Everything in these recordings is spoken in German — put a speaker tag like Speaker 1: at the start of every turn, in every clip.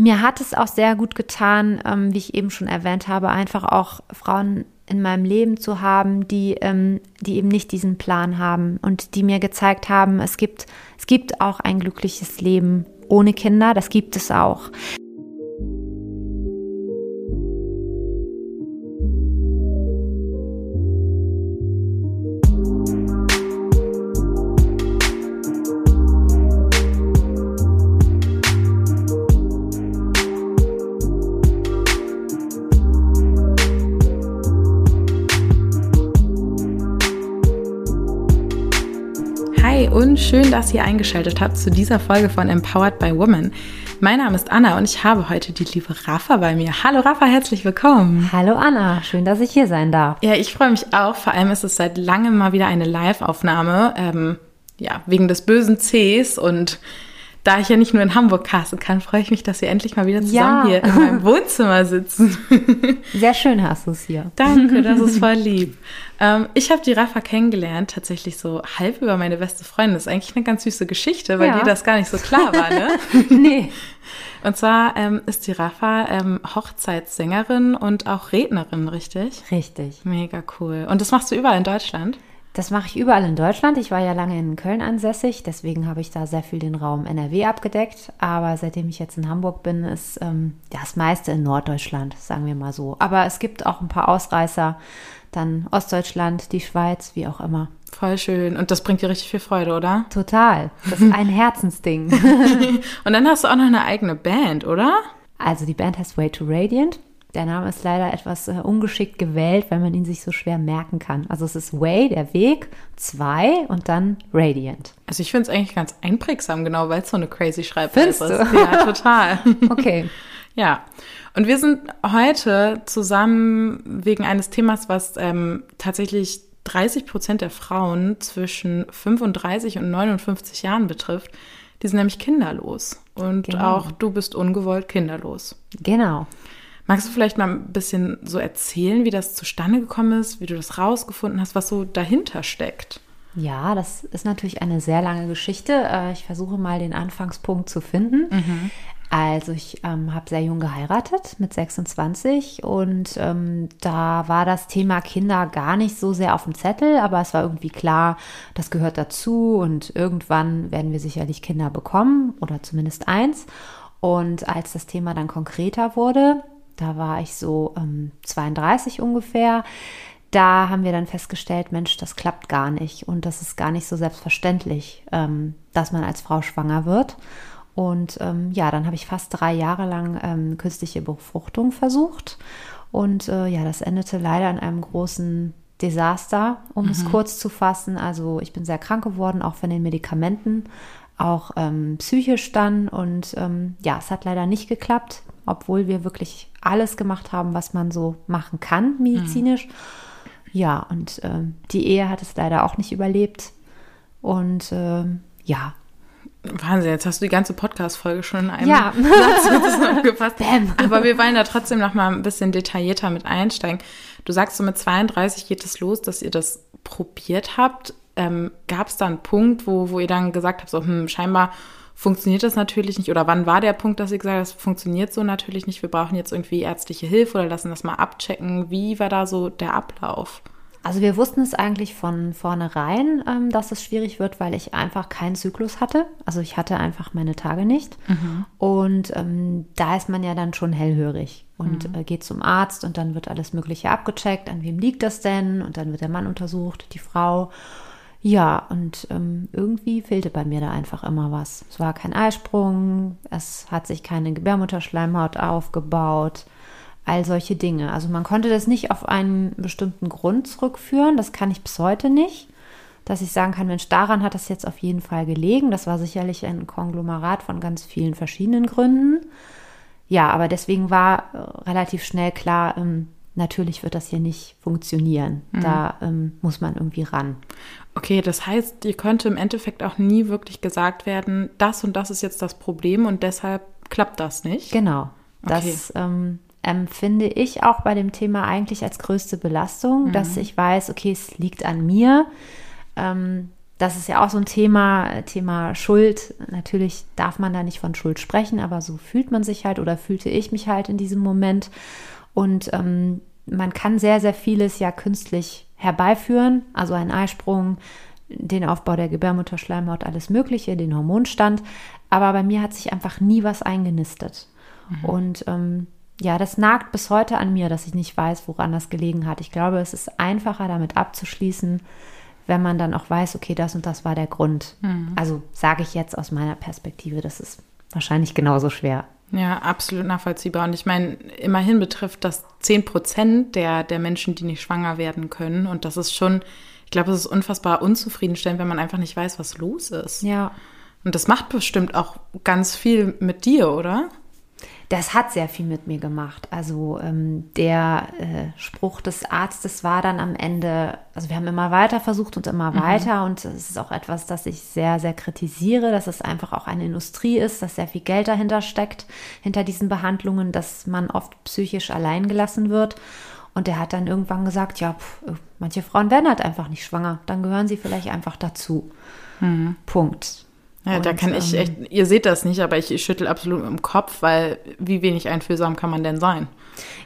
Speaker 1: Mir hat es auch sehr gut getan, ähm, wie ich eben schon erwähnt habe, einfach auch Frauen in meinem Leben zu haben, die, ähm, die eben nicht diesen Plan haben und die mir gezeigt haben, es gibt, es gibt auch ein glückliches Leben ohne Kinder, das gibt es auch.
Speaker 2: Schön, dass ihr eingeschaltet habt zu dieser Folge von Empowered by Women. Mein Name ist Anna und ich habe heute die liebe Rafa bei mir. Hallo Rafa, herzlich willkommen.
Speaker 1: Hallo Anna, schön, dass ich hier sein darf.
Speaker 2: Ja, ich freue mich auch. Vor allem ist es seit langem mal wieder eine Live-Aufnahme. Ähm, ja, wegen des bösen Cs und da ich ja nicht nur in Hamburg casten kann, freue ich mich, dass wir endlich mal wieder zusammen ja. hier in meinem Wohnzimmer sitzen.
Speaker 1: Sehr schön hast du es hier.
Speaker 2: Danke, das ist voll lieb. Ähm, ich habe die Rafa kennengelernt, tatsächlich so halb über meine beste Freundin. Das ist eigentlich eine ganz süße Geschichte, weil ja. dir das gar nicht so klar war, ne?
Speaker 1: nee.
Speaker 2: Und zwar ähm, ist die Rafa ähm, Hochzeitssängerin und auch Rednerin, richtig?
Speaker 1: Richtig.
Speaker 2: Mega cool. Und das machst du überall in Deutschland?
Speaker 1: Das mache ich überall in Deutschland. Ich war ja lange in Köln ansässig, deswegen habe ich da sehr viel den Raum NRW abgedeckt. Aber seitdem ich jetzt in Hamburg bin, ist ähm, das meiste in Norddeutschland, sagen wir mal so. Aber es gibt auch ein paar Ausreißer, dann Ostdeutschland, die Schweiz, wie auch immer.
Speaker 2: Voll schön. Und das bringt dir richtig viel Freude, oder?
Speaker 1: Total. Das ist ein Herzensding.
Speaker 2: Und dann hast du auch noch eine eigene Band, oder?
Speaker 1: Also die Band heißt Way to Radiant. Der Name ist leider etwas äh, ungeschickt gewählt, weil man ihn sich so schwer merken kann. Also es ist Way, der Weg, zwei und dann Radiant.
Speaker 2: Also ich finde es eigentlich ganz einprägsam, genau, weil es so eine crazy Schreibweise ist. Ja, total.
Speaker 1: okay.
Speaker 2: ja. Und wir sind heute zusammen wegen eines Themas, was ähm, tatsächlich 30 Prozent der Frauen zwischen 35 und 59 Jahren betrifft. Die sind nämlich kinderlos. Und genau. auch du bist ungewollt kinderlos.
Speaker 1: Genau.
Speaker 2: Magst du vielleicht mal ein bisschen so erzählen, wie das zustande gekommen ist, wie du das rausgefunden hast, was so dahinter steckt?
Speaker 1: Ja, das ist natürlich eine sehr lange Geschichte. Äh, ich versuche mal den Anfangspunkt zu finden. Mhm. Also ich ähm, habe sehr jung geheiratet mit 26 und ähm, da war das Thema Kinder gar nicht so sehr auf dem Zettel, aber es war irgendwie klar, das gehört dazu und irgendwann werden wir sicherlich Kinder bekommen oder zumindest eins. Und als das Thema dann konkreter wurde, da war ich so ähm, 32 ungefähr. Da haben wir dann festgestellt, Mensch, das klappt gar nicht und das ist gar nicht so selbstverständlich, ähm, dass man als Frau schwanger wird. Und ähm, ja, dann habe ich fast drei Jahre lang ähm, künstliche Befruchtung versucht. Und äh, ja, das endete leider in einem großen Desaster, um mhm. es kurz zu fassen. Also ich bin sehr krank geworden, auch von den Medikamenten, auch ähm, psychisch dann. Und ähm, ja, es hat leider nicht geklappt obwohl wir wirklich alles gemacht haben, was man so machen kann, medizinisch. Mhm. Ja, und äh, die Ehe hat es leider auch nicht überlebt. Und äh, ja.
Speaker 2: Wahnsinn, jetzt hast du die ganze Podcast-Folge schon in einem ja. Satz zusammengefasst. Aber wir wollen da trotzdem noch mal ein bisschen detaillierter mit einsteigen. Du sagst so, mit 32 geht es los, dass ihr das probiert habt. Ähm, Gab es da einen Punkt, wo, wo ihr dann gesagt habt, so, hm, scheinbar funktioniert das natürlich nicht. Oder wann war der Punkt, dass gesagt haben, das funktioniert so natürlich nicht, wir brauchen jetzt irgendwie ärztliche Hilfe oder lassen das mal abchecken. Wie war da so der Ablauf?
Speaker 1: Also wir wussten es eigentlich von vornherein, ähm, dass es schwierig wird, weil ich einfach keinen Zyklus hatte. Also ich hatte einfach meine Tage nicht. Mhm. Und ähm, da ist man ja dann schon hellhörig und mhm. äh, geht zum Arzt und dann wird alles Mögliche abgecheckt. An wem liegt das denn? Und dann wird der Mann untersucht, die Frau. Ja, und ähm, irgendwie fehlte bei mir da einfach immer was. Es war kein Eisprung, es hat sich keine Gebärmutterschleimhaut aufgebaut, all solche Dinge. Also man konnte das nicht auf einen bestimmten Grund zurückführen, das kann ich bis heute nicht, dass ich sagen kann, Mensch, daran hat das jetzt auf jeden Fall gelegen. Das war sicherlich ein Konglomerat von ganz vielen verschiedenen Gründen. Ja, aber deswegen war äh, relativ schnell klar, ähm, natürlich wird das hier nicht funktionieren. Mhm. Da ähm, muss man irgendwie ran.
Speaker 2: Okay, das heißt, dir könnte im Endeffekt auch nie wirklich gesagt werden, das und das ist jetzt das Problem und deshalb klappt das nicht.
Speaker 1: Genau. Okay. Das ähm, empfinde ich auch bei dem Thema eigentlich als größte Belastung, mhm. dass ich weiß, okay, es liegt an mir. Ähm, das ist ja auch so ein Thema, Thema Schuld. Natürlich darf man da nicht von Schuld sprechen, aber so fühlt man sich halt oder fühlte ich mich halt in diesem Moment. Und ähm, man kann sehr, sehr vieles ja künstlich herbeiführen, also einen Eisprung, den Aufbau der Gebärmutterschleimhaut, alles Mögliche, den Hormonstand. Aber bei mir hat sich einfach nie was eingenistet. Mhm. Und ähm, ja, das nagt bis heute an mir, dass ich nicht weiß, woran das gelegen hat. Ich glaube, es ist einfacher, damit abzuschließen, wenn man dann auch weiß, okay, das und das war der Grund. Mhm. Also sage ich jetzt aus meiner Perspektive, das ist wahrscheinlich genauso schwer.
Speaker 2: Ja, absolut nachvollziehbar. Und ich meine, immerhin betrifft das 10 Prozent der, der Menschen, die nicht schwanger werden können. Und das ist schon, ich glaube, es ist unfassbar unzufriedenstellend, wenn man einfach nicht weiß, was los ist.
Speaker 1: Ja.
Speaker 2: Und das macht bestimmt auch ganz viel mit dir, oder?
Speaker 1: Das hat sehr viel mit mir gemacht. Also ähm, der äh, Spruch des Arztes war dann am Ende, also wir haben immer weiter versucht und immer mhm. weiter und es ist auch etwas, das ich sehr, sehr kritisiere, dass es einfach auch eine Industrie ist, dass sehr viel Geld dahinter steckt, hinter diesen Behandlungen, dass man oft psychisch allein gelassen wird. Und der hat dann irgendwann gesagt, ja, pf, manche Frauen werden halt einfach nicht schwanger, dann gehören sie vielleicht einfach dazu. Mhm. Punkt.
Speaker 2: Ja, und, da kann ich ähm, echt, ihr seht das nicht, aber ich, ich schüttel absolut im Kopf, weil wie wenig einfühlsam kann man denn sein?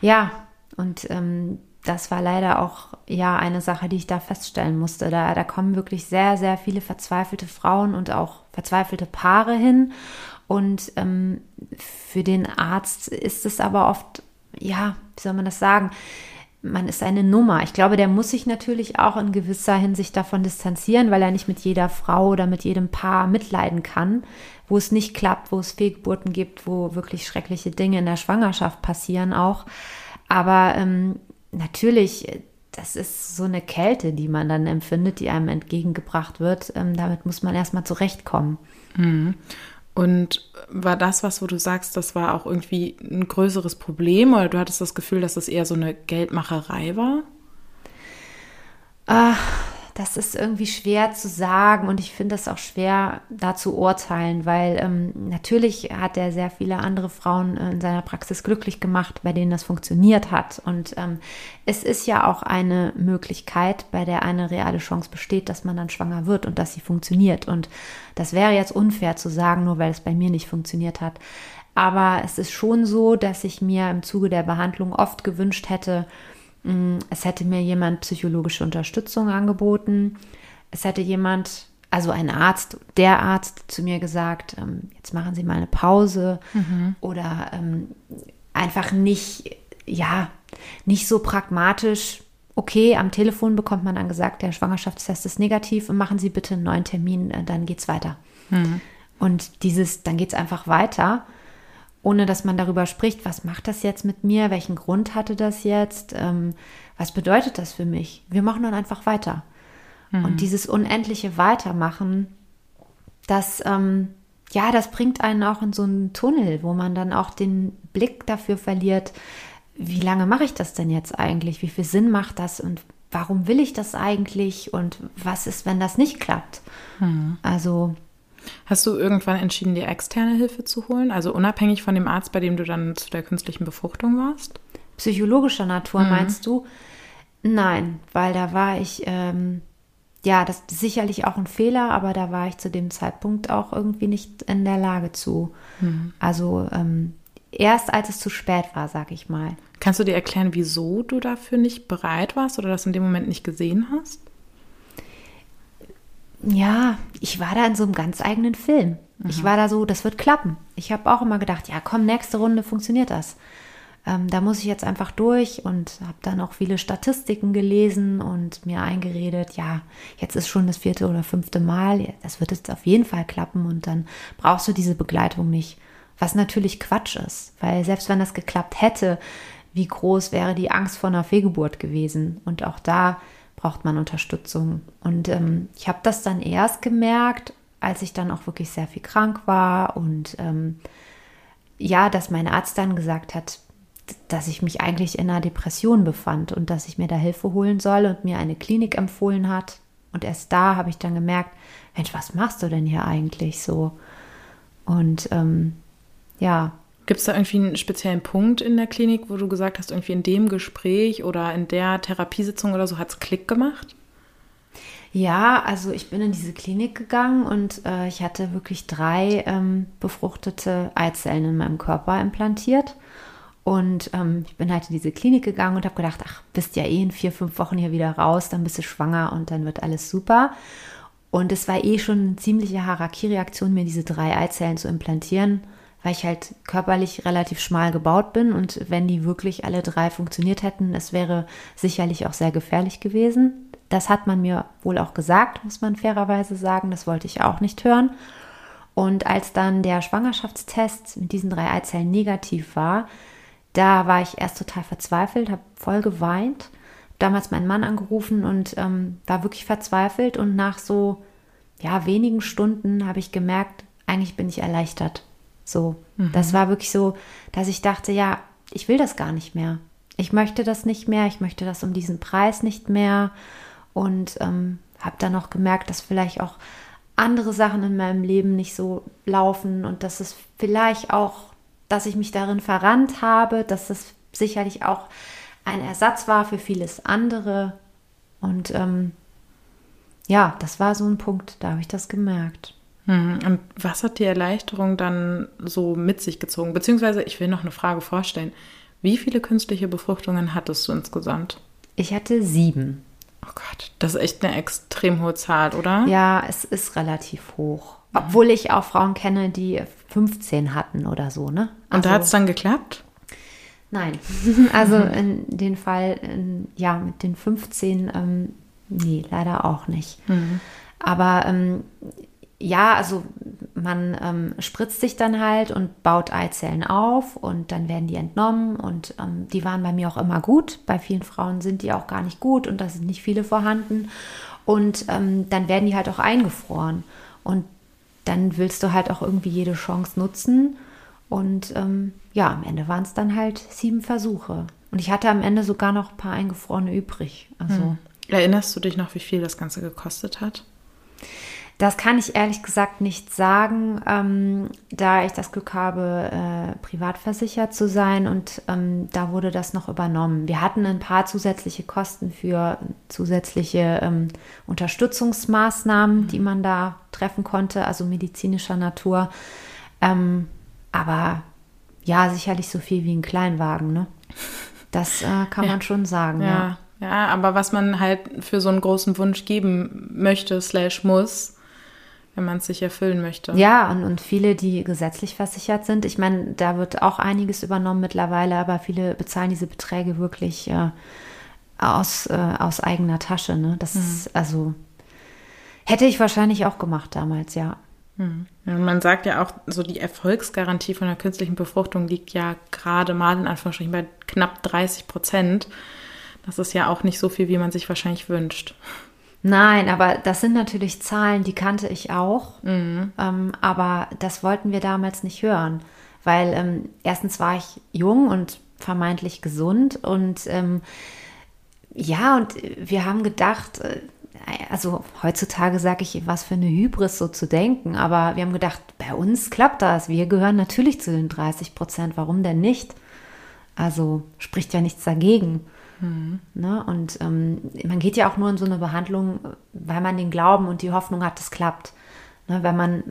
Speaker 1: Ja, und ähm, das war leider auch ja eine Sache, die ich da feststellen musste. Da, da kommen wirklich sehr, sehr viele verzweifelte Frauen und auch verzweifelte Paare hin. Und ähm, für den Arzt ist es aber oft, ja, wie soll man das sagen? Man ist eine Nummer. Ich glaube, der muss sich natürlich auch in gewisser Hinsicht davon distanzieren, weil er nicht mit jeder Frau oder mit jedem Paar mitleiden kann, wo es nicht klappt, wo es Fehlgeburten gibt, wo wirklich schreckliche Dinge in der Schwangerschaft passieren auch. Aber ähm, natürlich, das ist so eine Kälte, die man dann empfindet, die einem entgegengebracht wird. Ähm, damit muss man erstmal zurechtkommen.
Speaker 2: Mhm. Und war das was, wo du sagst, das war auch irgendwie ein größeres Problem oder du hattest das Gefühl, dass das eher so eine Geldmacherei war?
Speaker 1: Ach, das ist irgendwie schwer zu sagen und ich finde es auch schwer da zu urteilen, weil ähm, natürlich hat er sehr viele andere Frauen in seiner Praxis glücklich gemacht, bei denen das funktioniert hat. Und ähm, es ist ja auch eine Möglichkeit, bei der eine reale Chance besteht, dass man dann schwanger wird und dass sie funktioniert. Und das wäre jetzt unfair zu sagen, nur weil es bei mir nicht funktioniert hat. Aber es ist schon so, dass ich mir im Zuge der Behandlung oft gewünscht hätte, es hätte mir jemand psychologische Unterstützung angeboten. Es hätte jemand, also ein Arzt, der Arzt zu mir gesagt, ähm, jetzt machen Sie mal eine Pause mhm. oder ähm, einfach nicht, ja, nicht so pragmatisch. Okay, am Telefon bekommt man dann gesagt, der Schwangerschaftstest ist negativ und machen Sie bitte einen neuen Termin, äh, dann geht's weiter. Mhm. Und dieses, dann geht's einfach weiter ohne dass man darüber spricht, was macht das jetzt mit mir, welchen Grund hatte das jetzt, ähm, was bedeutet das für mich. Wir machen dann einfach weiter. Mhm. Und dieses unendliche Weitermachen, das, ähm, ja, das bringt einen auch in so einen Tunnel, wo man dann auch den Blick dafür verliert, wie lange mache ich das denn jetzt eigentlich, wie viel Sinn macht das und warum will ich das eigentlich und was ist, wenn das nicht klappt. Mhm. Also
Speaker 2: Hast du irgendwann entschieden, dir externe Hilfe zu holen? Also unabhängig von dem Arzt, bei dem du dann zu der künstlichen Befruchtung warst?
Speaker 1: Psychologischer Natur mhm. meinst du? Nein, weil da war ich, ähm, ja, das ist sicherlich auch ein Fehler, aber da war ich zu dem Zeitpunkt auch irgendwie nicht in der Lage zu. Mhm. Also ähm, erst als es zu spät war, sag ich mal.
Speaker 2: Kannst du dir erklären, wieso du dafür nicht bereit warst oder das in dem Moment nicht gesehen hast?
Speaker 1: Ja, ich war da in so einem ganz eigenen Film. Mhm. Ich war da so, das wird klappen. Ich habe auch immer gedacht, ja, komm, nächste Runde funktioniert das. Ähm, da muss ich jetzt einfach durch und habe dann auch viele Statistiken gelesen und mir eingeredet, ja, jetzt ist schon das vierte oder fünfte Mal, das wird jetzt auf jeden Fall klappen und dann brauchst du diese Begleitung nicht. Was natürlich Quatsch ist, weil selbst wenn das geklappt hätte, wie groß wäre die Angst vor einer Fehlgeburt gewesen? Und auch da braucht man Unterstützung. Und ähm, ich habe das dann erst gemerkt, als ich dann auch wirklich sehr viel krank war und ähm, ja, dass mein Arzt dann gesagt hat, dass ich mich eigentlich in einer Depression befand und dass ich mir da Hilfe holen soll und mir eine Klinik empfohlen hat. Und erst da habe ich dann gemerkt, Mensch, was machst du denn hier eigentlich so? Und ähm, ja,
Speaker 2: Gibt es da irgendwie einen speziellen Punkt in der Klinik, wo du gesagt hast, irgendwie in dem Gespräch oder in der Therapiesitzung oder so hat es Klick gemacht?
Speaker 1: Ja, also ich bin in diese Klinik gegangen und äh, ich hatte wirklich drei ähm, befruchtete Eizellen in meinem Körper implantiert. Und ähm, ich bin halt in diese Klinik gegangen und habe gedacht, ach, bist ja eh in vier, fünf Wochen hier wieder raus, dann bist du schwanger und dann wird alles super. Und es war eh schon eine ziemliche Harakiri-Reaktion, mir diese drei Eizellen zu implantieren, weil ich halt körperlich relativ schmal gebaut bin und wenn die wirklich alle drei funktioniert hätten, es wäre sicherlich auch sehr gefährlich gewesen. Das hat man mir wohl auch gesagt, muss man fairerweise sagen. Das wollte ich auch nicht hören. Und als dann der Schwangerschaftstest mit diesen drei Eizellen negativ war, da war ich erst total verzweifelt, habe voll geweint. Damals meinen Mann angerufen und ähm, war wirklich verzweifelt. Und nach so ja, wenigen Stunden habe ich gemerkt, eigentlich bin ich erleichtert. So, mhm. das war wirklich so, dass ich dachte, ja, ich will das gar nicht mehr. Ich möchte das nicht mehr. Ich möchte das um diesen Preis nicht mehr und ähm, habe dann auch gemerkt, dass vielleicht auch andere Sachen in meinem Leben nicht so laufen und dass es vielleicht auch, dass ich mich darin verrannt habe, dass es sicherlich auch ein Ersatz war für vieles andere. Und ähm, ja, das war so ein Punkt, da habe ich das gemerkt.
Speaker 2: Hm, und was hat die Erleichterung dann so mit sich gezogen? Beziehungsweise, ich will noch eine Frage vorstellen. Wie viele künstliche Befruchtungen hattest du insgesamt?
Speaker 1: Ich hatte sieben.
Speaker 2: Oh Gott, das ist echt eine extrem hohe Zahl, oder?
Speaker 1: Ja, es ist relativ hoch. Obwohl ich auch Frauen kenne, die 15 hatten oder so, ne?
Speaker 2: Also, Und da hat es dann geklappt?
Speaker 1: Nein. Also in den Fall, in, ja, mit den 15, ähm, nee, leider auch nicht. Mhm. Aber ähm, ja, also man ähm, spritzt sich dann halt und baut Eizellen auf und dann werden die entnommen und ähm, die waren bei mir auch immer gut. Bei vielen Frauen sind die auch gar nicht gut und da sind nicht viele vorhanden. Und ähm, dann werden die halt auch eingefroren. Und dann willst du halt auch irgendwie jede Chance nutzen. Und ähm, ja, am Ende waren es dann halt sieben Versuche. Und ich hatte am Ende sogar noch ein paar eingefrorene übrig. Also, hm.
Speaker 2: Erinnerst du dich noch, wie viel das Ganze gekostet hat?
Speaker 1: Das kann ich ehrlich gesagt nicht sagen, ähm, da ich das Glück habe, äh, privat versichert zu sein und ähm, da wurde das noch übernommen. Wir hatten ein paar zusätzliche Kosten für zusätzliche ähm, Unterstützungsmaßnahmen, die man da treffen konnte, also medizinischer Natur. Ähm, aber ja, sicherlich so viel wie ein Kleinwagen, ne? Das äh, kann ja. man schon sagen,
Speaker 2: ja. ja. Ja, aber was man halt für so einen großen Wunsch geben möchte, slash muss, wenn man es sich erfüllen möchte.
Speaker 1: Ja, und, und viele, die gesetzlich versichert sind. Ich meine, da wird auch einiges übernommen mittlerweile, aber viele bezahlen diese Beträge wirklich äh, aus, äh, aus eigener Tasche. Ne? Das mhm. ist, also, hätte ich wahrscheinlich auch gemacht damals, ja.
Speaker 2: Mhm. Man sagt ja auch, so die Erfolgsgarantie von der künstlichen Befruchtung liegt ja gerade mal in Anführungsstrichen bei knapp 30 Prozent. Das ist ja auch nicht so viel, wie man sich wahrscheinlich wünscht.
Speaker 1: Nein, aber das sind natürlich Zahlen, die kannte ich auch. Mhm. Ähm, aber das wollten wir damals nicht hören, weil ähm, erstens war ich jung und vermeintlich gesund und ähm, ja, und wir haben gedacht, äh, also heutzutage sage ich, was für eine Hybris so zu denken, aber wir haben gedacht, bei uns klappt das. Wir gehören natürlich zu den 30 Prozent. Warum denn nicht? Also spricht ja nichts dagegen. Mhm. Ne? Und ähm, man geht ja auch nur in so eine Behandlung, weil man den Glauben und die Hoffnung hat, es klappt. Ne? Wenn man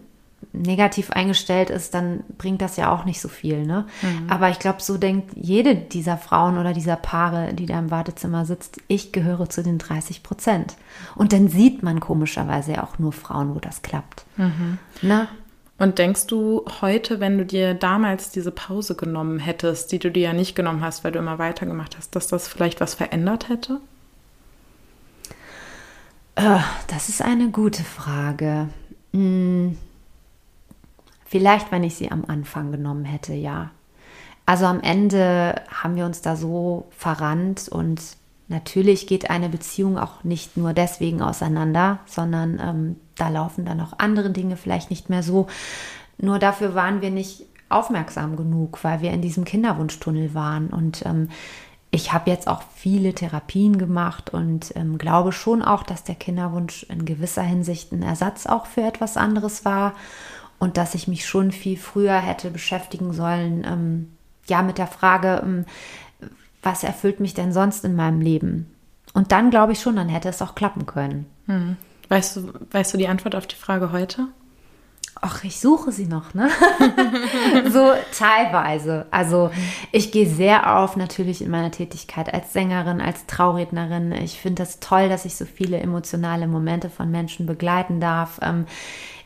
Speaker 1: negativ eingestellt ist, dann bringt das ja auch nicht so viel. Ne? Mhm. Aber ich glaube, so denkt jede dieser Frauen oder dieser Paare, die da im Wartezimmer sitzt, ich gehöre zu den 30 Prozent. Und dann sieht man komischerweise ja auch nur Frauen, wo das klappt. Mhm.
Speaker 2: Ne? Und denkst du heute, wenn du dir damals diese Pause genommen hättest, die du dir ja nicht genommen hast, weil du immer weitergemacht hast, dass das vielleicht was verändert hätte?
Speaker 1: Äh, das ist eine gute Frage. Hm. Vielleicht, wenn ich sie am Anfang genommen hätte, ja. Also am Ende haben wir uns da so verrannt und natürlich geht eine Beziehung auch nicht nur deswegen auseinander, sondern ähm, da laufen dann auch andere Dinge vielleicht nicht mehr so. Nur dafür waren wir nicht aufmerksam genug, weil wir in diesem Kinderwunschtunnel waren. Und ähm, ich habe jetzt auch viele Therapien gemacht und ähm, glaube schon auch, dass der Kinderwunsch in gewisser Hinsicht ein Ersatz auch für etwas anderes war und dass ich mich schon viel früher hätte beschäftigen sollen, ähm, ja, mit der Frage, ähm, was erfüllt mich denn sonst in meinem Leben? Und dann glaube ich schon, dann hätte es auch klappen können. Hm.
Speaker 2: Weißt du, weißt du die Antwort auf die Frage heute?
Speaker 1: Ach, ich suche sie noch, ne? so teilweise. Also ich gehe sehr auf natürlich in meiner Tätigkeit als Sängerin, als Traurednerin. Ich finde es das toll, dass ich so viele emotionale Momente von Menschen begleiten darf. Ähm,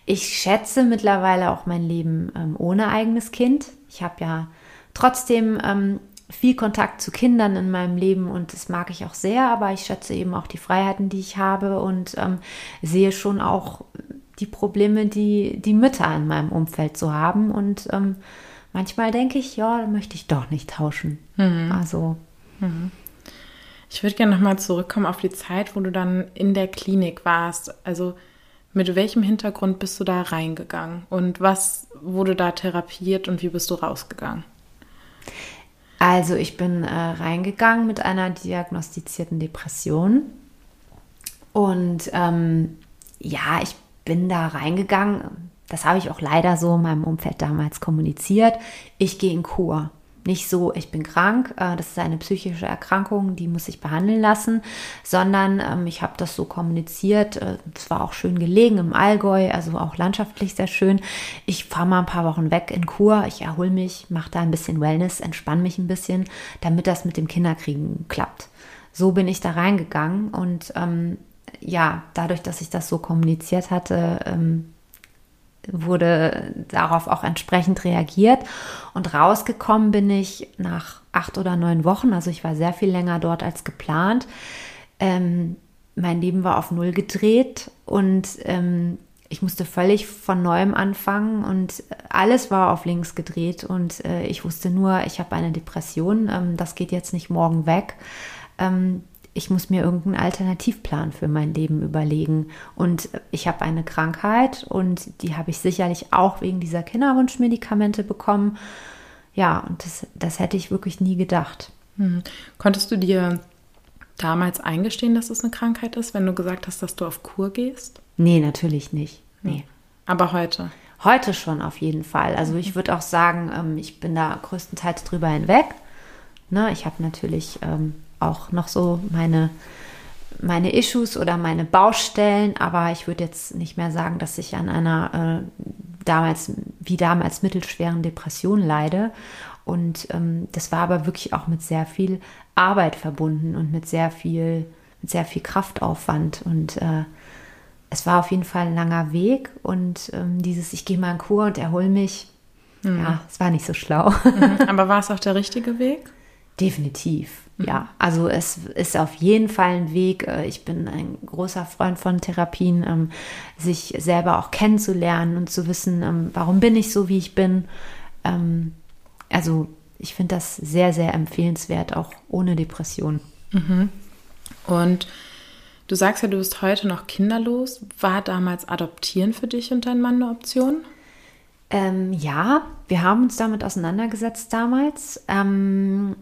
Speaker 1: ich schätze mittlerweile auch mein Leben ähm, ohne eigenes Kind. Ich habe ja trotzdem ähm, viel Kontakt zu Kindern in meinem Leben und das mag ich auch sehr, aber ich schätze eben auch die Freiheiten, die ich habe und sehe schon auch die Probleme, die die Mütter in meinem Umfeld so haben. Und ähm, manchmal denke ich, ja, möchte ich doch nicht tauschen. Mhm. Also.
Speaker 2: Mhm. Ich würde gerne nochmal zurückkommen auf die Zeit, wo du dann in der Klinik warst. Also mit welchem Hintergrund bist du da reingegangen? Und was wurde da therapiert und wie bist du rausgegangen?
Speaker 1: Also ich bin äh, reingegangen mit einer diagnostizierten Depression. Und ähm, ja, ich bin da reingegangen. Das habe ich auch leider so in meinem Umfeld damals kommuniziert. Ich gehe in Kur. Nicht so, ich bin krank, äh, das ist eine psychische Erkrankung, die muss ich behandeln lassen, sondern ähm, ich habe das so kommuniziert. Äh, es war auch schön gelegen im Allgäu, also auch landschaftlich sehr schön. Ich fahre mal ein paar Wochen weg in Kur, ich erhole mich, mache da ein bisschen Wellness, entspanne mich ein bisschen, damit das mit dem Kinderkriegen klappt. So bin ich da reingegangen und ähm, ja, dadurch, dass ich das so kommuniziert hatte, ähm, wurde darauf auch entsprechend reagiert. Und rausgekommen bin ich nach acht oder neun Wochen, also ich war sehr viel länger dort als geplant. Ähm, mein Leben war auf Null gedreht und ähm, ich musste völlig von neuem anfangen und alles war auf links gedreht und äh, ich wusste nur, ich habe eine Depression, ähm, das geht jetzt nicht morgen weg. Ich muss mir irgendeinen Alternativplan für mein Leben überlegen. Und ich habe eine Krankheit und die habe ich sicherlich auch wegen dieser Kinderwunschmedikamente bekommen. Ja, und das, das hätte ich wirklich nie gedacht.
Speaker 2: Hm. Konntest du dir damals eingestehen, dass es eine Krankheit ist, wenn du gesagt hast, dass du auf Kur gehst?
Speaker 1: Nee, natürlich nicht. Nee.
Speaker 2: Aber heute?
Speaker 1: Heute schon auf jeden Fall. Also ich würde auch sagen, ähm, ich bin da größtenteils drüber hinweg. Ne, ich habe natürlich ähm, auch noch so meine, meine Issues oder meine Baustellen, aber ich würde jetzt nicht mehr sagen, dass ich an einer äh, damals, wie damals mittelschweren Depression leide. Und ähm, das war aber wirklich auch mit sehr viel Arbeit verbunden und mit sehr viel, mit sehr viel Kraftaufwand. Und äh, es war auf jeden Fall ein langer Weg. Und ähm, dieses, ich gehe mal in Kur und erhole mich, mhm. ja, es war nicht so schlau.
Speaker 2: Mhm. Aber war es auch der richtige Weg?
Speaker 1: Definitiv. Ja, also es ist auf jeden Fall ein Weg. Äh, ich bin ein großer Freund von Therapien, ähm, sich selber auch kennenzulernen und zu wissen, ähm, warum bin ich so, wie ich bin. Ähm, also ich finde das sehr, sehr empfehlenswert, auch ohne Depression.
Speaker 2: Mhm. Und du sagst ja, du bist heute noch kinderlos. War damals Adoptieren für dich und dein Mann eine Option?
Speaker 1: Ähm, ja, wir haben uns damit auseinandergesetzt damals. Ähm,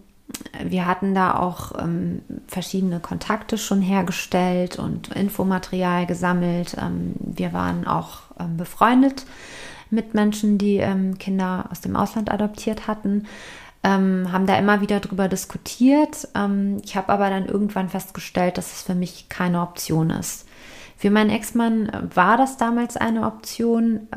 Speaker 1: wir hatten da auch ähm, verschiedene Kontakte schon hergestellt und Infomaterial gesammelt. Ähm, wir waren auch ähm, befreundet mit Menschen, die ähm, Kinder aus dem Ausland adoptiert hatten. Ähm, haben da immer wieder drüber diskutiert. Ähm, ich habe aber dann irgendwann festgestellt, dass es für mich keine Option ist. Für meinen Ex-Mann war das damals eine Option.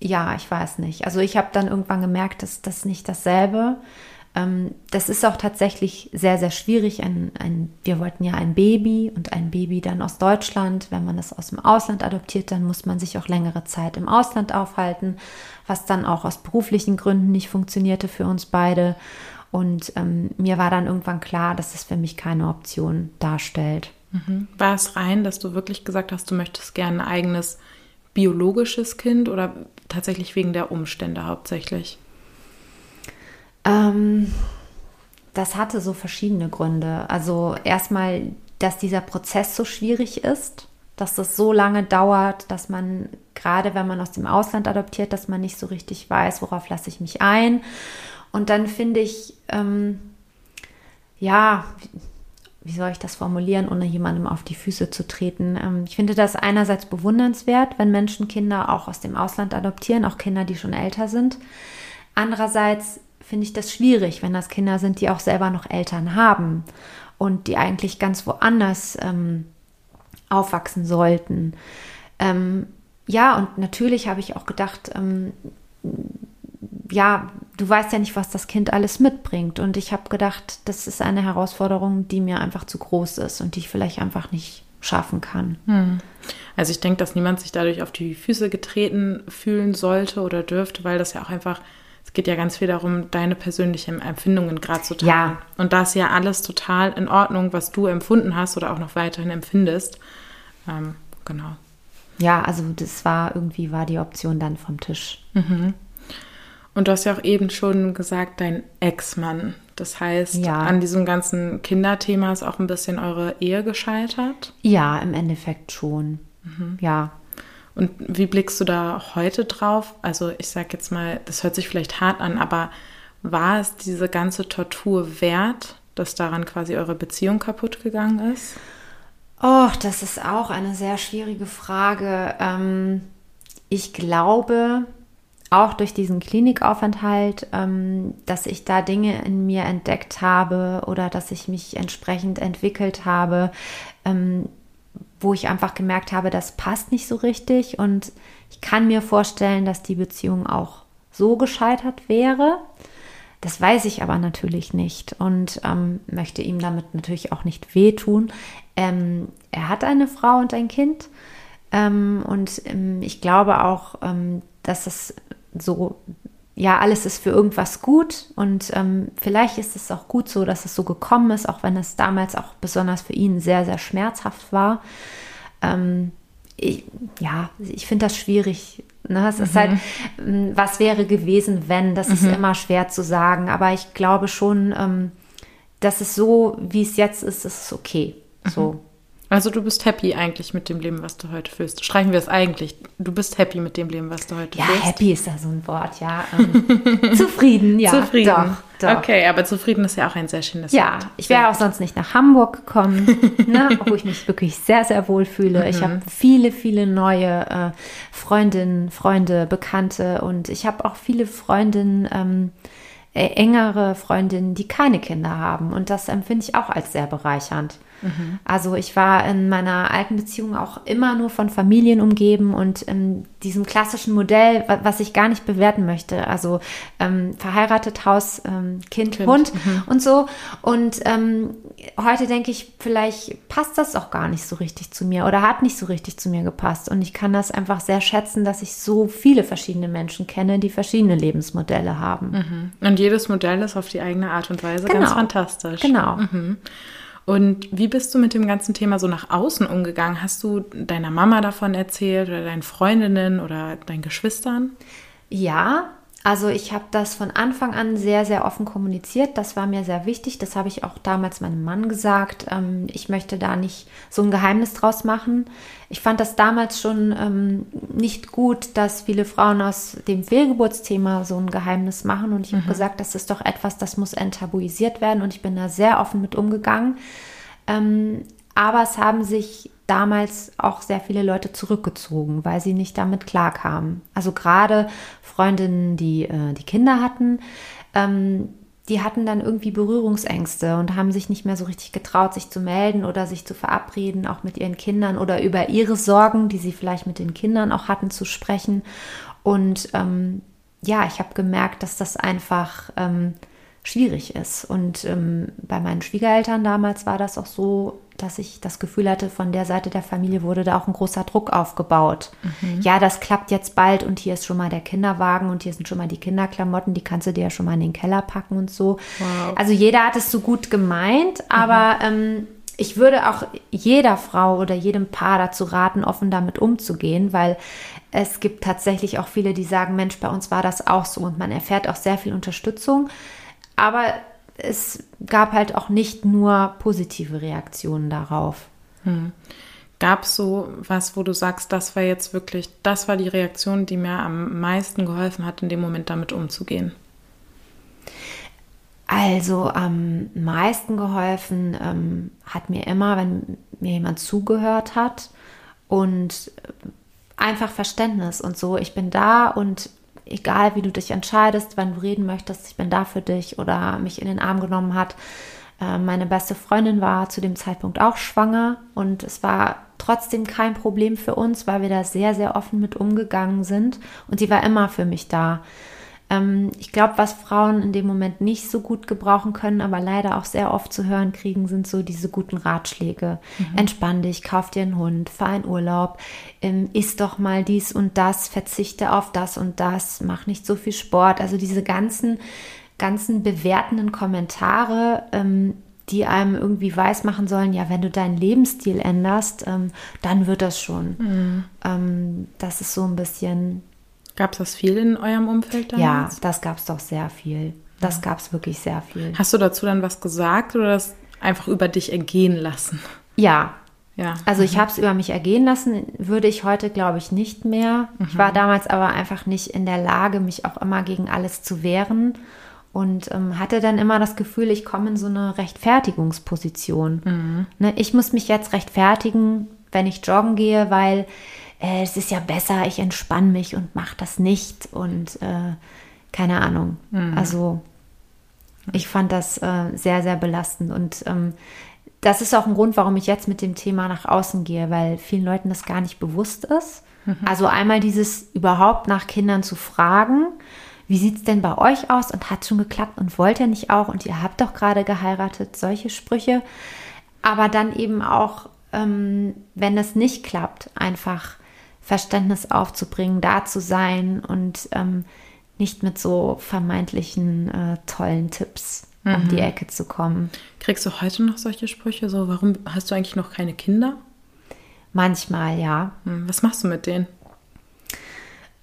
Speaker 1: ja, ich weiß nicht. Also ich habe dann irgendwann gemerkt, dass das nicht dasselbe ist das ist auch tatsächlich sehr, sehr schwierig. Ein, ein, wir wollten ja ein Baby und ein Baby dann aus Deutschland. Wenn man das aus dem Ausland adoptiert, dann muss man sich auch längere Zeit im Ausland aufhalten, was dann auch aus beruflichen Gründen nicht funktionierte für uns beide. Und ähm, mir war dann irgendwann klar, dass es für mich keine Option darstellt.
Speaker 2: Mhm. War es rein, dass du wirklich gesagt hast, du möchtest gerne ein eigenes biologisches Kind oder tatsächlich wegen der Umstände hauptsächlich?
Speaker 1: Ähm, das hatte so verschiedene Gründe. Also erstmal, dass dieser Prozess so schwierig ist, dass das so lange dauert, dass man gerade wenn man aus dem Ausland adoptiert, dass man nicht so richtig weiß, worauf lasse ich mich ein. Und dann finde ich, ähm, ja, wie soll ich das formulieren, ohne jemandem auf die Füße zu treten? Ähm, ich finde das einerseits bewundernswert, wenn Menschen Kinder auch aus dem Ausland adoptieren, auch Kinder, die schon älter sind. Andererseits finde ich das schwierig, wenn das Kinder sind, die auch selber noch Eltern haben und die eigentlich ganz woanders ähm, aufwachsen sollten. Ähm, ja, und natürlich habe ich auch gedacht, ähm, ja, du weißt ja nicht, was das Kind alles mitbringt. Und ich habe gedacht, das ist eine Herausforderung, die mir einfach zu groß ist und die ich vielleicht einfach nicht schaffen kann. Hm.
Speaker 2: Also ich denke, dass niemand sich dadurch auf die Füße getreten fühlen sollte oder dürfte, weil das ja auch einfach, es geht ja ganz viel darum, deine persönlichen Empfindungen gerade zu teilen. Ja. Und da ist ja alles total in Ordnung, was du empfunden hast oder auch noch weiterhin empfindest. Ähm, genau.
Speaker 1: Ja, also das war irgendwie war die Option dann vom Tisch. Mhm.
Speaker 2: Und du hast ja auch eben schon gesagt, dein Ex-Mann. Das heißt, ja. an diesem ganzen Kinderthema ist auch ein bisschen eure Ehe gescheitert?
Speaker 1: Ja, im Endeffekt schon. Mhm. Ja.
Speaker 2: Und wie blickst du da heute drauf? Also ich sag jetzt mal, das hört sich vielleicht hart an, aber war es diese ganze Tortur wert, dass daran quasi eure Beziehung kaputt gegangen ist?
Speaker 1: Oh, das ist auch eine sehr schwierige Frage. Ähm, ich glaube, auch durch diesen Klinikaufenthalt, ähm, dass ich da Dinge in mir entdeckt habe oder dass ich mich entsprechend entwickelt habe, ähm, wo ich einfach gemerkt habe, das passt nicht so richtig. Und ich kann mir vorstellen, dass die Beziehung auch so gescheitert wäre. Das weiß ich aber natürlich nicht und ähm, möchte ihm damit natürlich auch nicht wehtun. Ähm, er hat eine Frau und ein Kind ähm, und ähm, ich glaube auch, ähm, dass es so, ja, alles ist für irgendwas gut und ähm, vielleicht ist es auch gut so, dass es so gekommen ist, auch wenn es damals auch besonders für ihn sehr, sehr schmerzhaft war. ich, ja, ich finde das schwierig Ne? Es mhm. ist halt, ähm, was wäre gewesen, wenn, das mhm. ist immer schwer zu sagen. Aber ich glaube schon, ähm, dass es so, wie es jetzt ist, ist es okay. So.
Speaker 2: Mhm. Also du bist happy eigentlich mit dem Leben, was du heute führst. Streichen wir es eigentlich. Du bist happy mit dem Leben, was du heute
Speaker 1: ja,
Speaker 2: führst.
Speaker 1: Ja, happy ist da so ein Wort, ja. Ähm, zufrieden, ja.
Speaker 2: Zufrieden. Doch, doch. Okay, aber zufrieden ist ja auch ein sehr schönes
Speaker 1: ja, Wort. Ja, ich wäre auch sonst nicht nach Hamburg gekommen, ne, wo ich mich wirklich sehr, sehr wohl fühle. Mhm. Ich habe viele, viele neue äh, Freundinnen, Freunde, Bekannte und ich habe auch viele Freundinnen, ähm, äh, engere Freundinnen, die keine Kinder haben. Und das empfinde ich auch als sehr bereichernd. Mhm. Also ich war in meiner alten Beziehung auch immer nur von Familien umgeben und in diesem klassischen Modell, was ich gar nicht bewerten möchte. Also ähm, verheiratet, Haus, ähm, kind, kind, Hund mhm. und so. Und ähm, heute denke ich, vielleicht passt das auch gar nicht so richtig zu mir oder hat nicht so richtig zu mir gepasst. Und ich kann das einfach sehr schätzen, dass ich so viele verschiedene Menschen kenne, die verschiedene Lebensmodelle haben.
Speaker 2: Mhm. Und jedes Modell ist auf die eigene Art und Weise genau. ganz fantastisch.
Speaker 1: Genau. Mhm.
Speaker 2: Und wie bist du mit dem ganzen Thema so nach außen umgegangen? Hast du deiner Mama davon erzählt oder deinen Freundinnen oder deinen Geschwistern?
Speaker 1: Ja, also ich habe das von Anfang an sehr, sehr offen kommuniziert. Das war mir sehr wichtig. Das habe ich auch damals meinem Mann gesagt. Ähm, ich möchte da nicht so ein Geheimnis draus machen. Ich fand das damals schon ähm, nicht gut, dass viele Frauen aus dem Fehlgeburtsthema so ein Geheimnis machen. Und ich mhm. habe gesagt, das ist doch etwas, das muss enttabuisiert werden. Und ich bin da sehr offen mit umgegangen. Ähm, aber es haben sich damals auch sehr viele Leute zurückgezogen, weil sie nicht damit klarkamen. Also gerade Freundinnen, die äh, die Kinder hatten, ähm, die hatten dann irgendwie Berührungsängste und haben sich nicht mehr so richtig getraut, sich zu melden oder sich zu verabreden, auch mit ihren Kindern oder über ihre Sorgen, die sie vielleicht mit den Kindern auch hatten, zu sprechen. Und ähm, ja, ich habe gemerkt, dass das einfach ähm, schwierig ist. Und ähm, bei meinen Schwiegereltern damals war das auch so, dass ich das Gefühl hatte, von der Seite der Familie wurde da auch ein großer Druck aufgebaut. Mhm. Ja, das klappt jetzt bald und hier ist schon mal der Kinderwagen und hier sind schon mal die Kinderklamotten, die kannst du dir ja schon mal in den Keller packen und so. Wow. Also jeder hat es so gut gemeint, aber mhm. ähm, ich würde auch jeder Frau oder jedem Paar dazu raten, offen damit umzugehen, weil es gibt tatsächlich auch viele, die sagen, Mensch, bei uns war das auch so und man erfährt auch sehr viel Unterstützung. Aber es gab halt auch nicht nur positive Reaktionen darauf. Hm.
Speaker 2: Gab es so was, wo du sagst, das war jetzt wirklich, das war die Reaktion, die mir am meisten geholfen hat, in dem Moment damit umzugehen?
Speaker 1: Also am meisten geholfen ähm, hat mir immer, wenn mir jemand zugehört hat und einfach Verständnis und so. Ich bin da und egal wie du dich entscheidest, wann du reden möchtest, ich bin da für dich oder mich in den Arm genommen hat. Äh, meine beste Freundin war zu dem Zeitpunkt auch schwanger und es war trotzdem kein Problem für uns, weil wir da sehr, sehr offen mit umgegangen sind und sie war immer für mich da. Ähm, ich glaube, was Frauen in dem Moment nicht so gut gebrauchen können, aber leider auch sehr oft zu hören kriegen, sind so diese guten Ratschläge. Mhm. Entspann dich, kauf dir einen Hund, fahr in Urlaub, ähm, isst doch mal dies und das, verzichte auf das und das, mach nicht so viel Sport. Also diese ganzen, ganzen bewertenden Kommentare, ähm, die einem irgendwie weismachen sollen, ja, wenn du deinen Lebensstil änderst, ähm, dann wird das schon. Mhm. Ähm, das ist so ein bisschen
Speaker 2: Gab es das viel in eurem Umfeld
Speaker 1: damals? Ja, das gab es doch sehr viel. Das gab es wirklich sehr viel.
Speaker 2: Hast du dazu dann was gesagt oder das einfach über dich ergehen lassen?
Speaker 1: Ja. Ja. Also ich mhm. habe es über mich ergehen lassen, würde ich heute, glaube ich, nicht mehr. Mhm. Ich war mhm. damals aber einfach nicht in der Lage, mich auch immer gegen alles zu wehren und ähm, hatte dann immer das Gefühl, ich komme in so eine Rechtfertigungsposition. Mhm. Ne, ich muss mich jetzt rechtfertigen, wenn ich joggen gehe, weil äh, es ist ja besser, ich entspanne mich und mache das nicht und äh, keine Ahnung. Mhm. Also ich fand das äh, sehr, sehr belastend und ähm, das ist auch ein Grund, warum ich jetzt mit dem Thema nach außen gehe, weil vielen Leuten das gar nicht bewusst ist. Mhm. Also einmal dieses überhaupt nach Kindern zu fragen, wie sieht es denn bei euch aus und hat schon geklappt und wollt ihr nicht auch und ihr habt doch gerade geheiratet, solche Sprüche. Aber dann eben auch, ähm, wenn es nicht klappt, einfach Verständnis aufzubringen, da zu sein und ähm, nicht mit so vermeintlichen äh, tollen Tipps mhm. um die mhm. Ecke zu kommen.
Speaker 2: Kriegst du heute noch solche Sprüche? So, warum hast du eigentlich noch keine Kinder?
Speaker 1: Manchmal, ja.
Speaker 2: Hm, was machst du mit denen?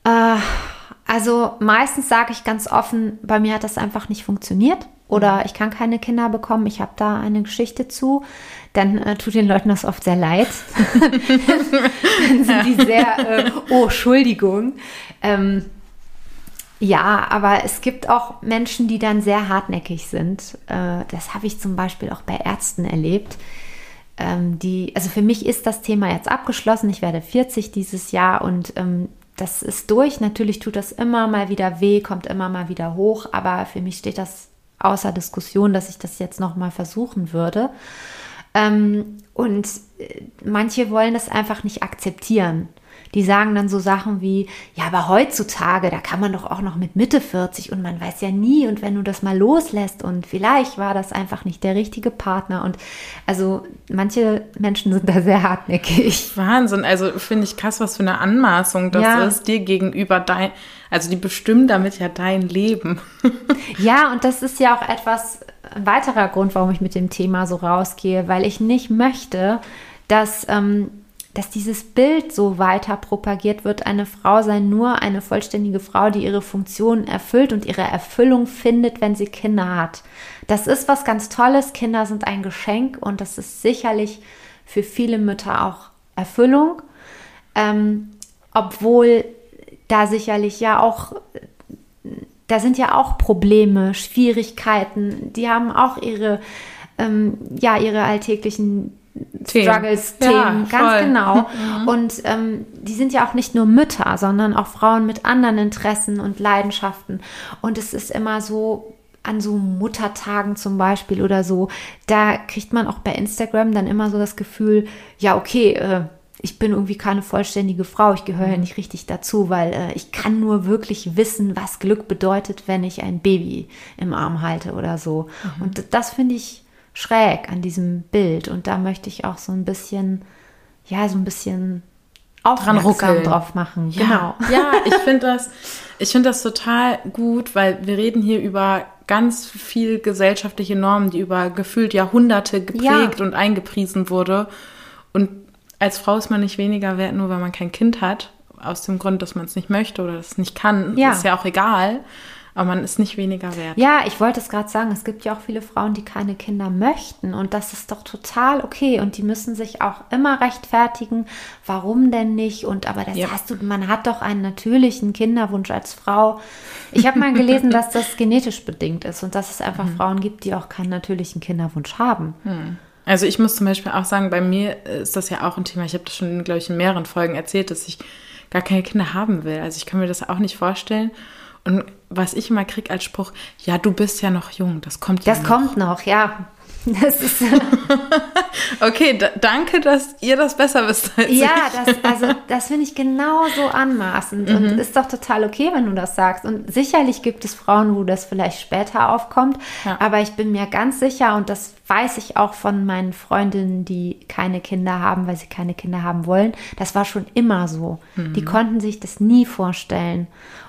Speaker 1: Äh, also meistens sage ich ganz offen, bei mir hat das einfach nicht funktioniert oder ich kann keine Kinder bekommen. Ich habe da eine Geschichte zu dann äh, tut den Leuten das oft sehr leid. dann sind die sehr, äh, oh, Entschuldigung. Ähm, ja, aber es gibt auch Menschen, die dann sehr hartnäckig sind. Äh, das habe ich zum Beispiel auch bei Ärzten erlebt. Ähm, die, also für mich ist das Thema jetzt abgeschlossen. Ich werde 40 dieses Jahr und ähm, das ist durch. Natürlich tut das immer mal wieder weh, kommt immer mal wieder hoch, aber für mich steht das außer Diskussion, dass ich das jetzt noch mal versuchen würde. Ähm, und äh, manche wollen das einfach nicht akzeptieren. Die sagen dann so Sachen wie, ja, aber heutzutage, da kann man doch auch noch mit Mitte 40 und man weiß ja nie und wenn du das mal loslässt und vielleicht war das einfach nicht der richtige Partner und also manche Menschen sind da sehr hartnäckig.
Speaker 2: Wahnsinn, also finde ich krass, was für eine Anmaßung das ja. ist dir gegenüber dein, also die bestimmen damit ja dein Leben.
Speaker 1: ja, und das ist ja auch etwas, ein weiterer Grund, warum ich mit dem Thema so rausgehe, weil ich nicht möchte, dass, ähm, dass dieses Bild so weiter propagiert wird. Eine Frau sei nur eine vollständige Frau, die ihre Funktion erfüllt und ihre Erfüllung findet, wenn sie Kinder hat. Das ist was ganz Tolles. Kinder sind ein Geschenk und das ist sicherlich für viele Mütter auch Erfüllung. Ähm, obwohl da sicherlich ja auch da sind ja auch Probleme, Schwierigkeiten. Die haben auch ihre, ähm, ja, ihre alltäglichen. Struggles, Themen, ja, ganz voll. genau. Mhm. Und ähm, die sind ja auch nicht nur Mütter, sondern auch Frauen mit anderen Interessen und Leidenschaften. Und es ist immer so, an so Muttertagen zum Beispiel oder so, da kriegt man auch bei Instagram dann immer so das Gefühl, ja, okay, äh, ich bin irgendwie keine vollständige Frau, ich gehöre ja mhm. nicht richtig dazu, weil äh, ich kann nur wirklich wissen, was Glück bedeutet, wenn ich ein Baby im Arm halte oder so. Mhm. Und das finde ich schräg an diesem Bild und da möchte ich auch so ein bisschen, ja, so ein bisschen aufmerksam drauf machen.
Speaker 2: Ja, genau. Ja, ich finde das, ich finde das total gut, weil wir reden hier über ganz viel gesellschaftliche Normen, die über gefühlt Jahrhunderte geprägt ja. und eingepriesen wurde. Und als Frau ist man nicht weniger wert, nur weil man kein Kind hat. Aus dem Grund, dass man es nicht möchte oder es nicht kann. Ja. Ist ja auch egal. Aber man ist nicht weniger wert.
Speaker 1: Ja, ich wollte es gerade sagen. Es gibt ja auch viele Frauen, die keine Kinder möchten. Und das ist doch total okay. Und die müssen sich auch immer rechtfertigen, warum denn nicht? Und aber das ja. hast du, man hat doch einen natürlichen Kinderwunsch als Frau. Ich habe mal gelesen, dass das genetisch bedingt ist und dass es einfach mhm. Frauen gibt, die auch keinen natürlichen Kinderwunsch haben. Mhm.
Speaker 2: Also ich muss zum Beispiel auch sagen, bei mir ist das ja auch ein Thema. Ich habe das schon, glaube ich, in mehreren Folgen erzählt, dass ich gar keine Kinder haben will. Also ich kann mir das auch nicht vorstellen. Und was ich immer kriege als Spruch, ja, du bist ja noch jung, das kommt
Speaker 1: ja Das noch. kommt noch, ja. Das ist.
Speaker 2: okay, danke, dass ihr das besser wisst
Speaker 1: als ja, ich. das, also das finde ich genauso anmaßend. Mhm. Und ist doch total okay, wenn du das sagst. Und sicherlich gibt es Frauen, wo das vielleicht später aufkommt. Ja. Aber ich bin mir ganz sicher, und das weiß ich auch von meinen Freundinnen, die keine Kinder haben, weil sie keine Kinder haben wollen. Das war schon immer so. Mhm. Die konnten sich das nie vorstellen.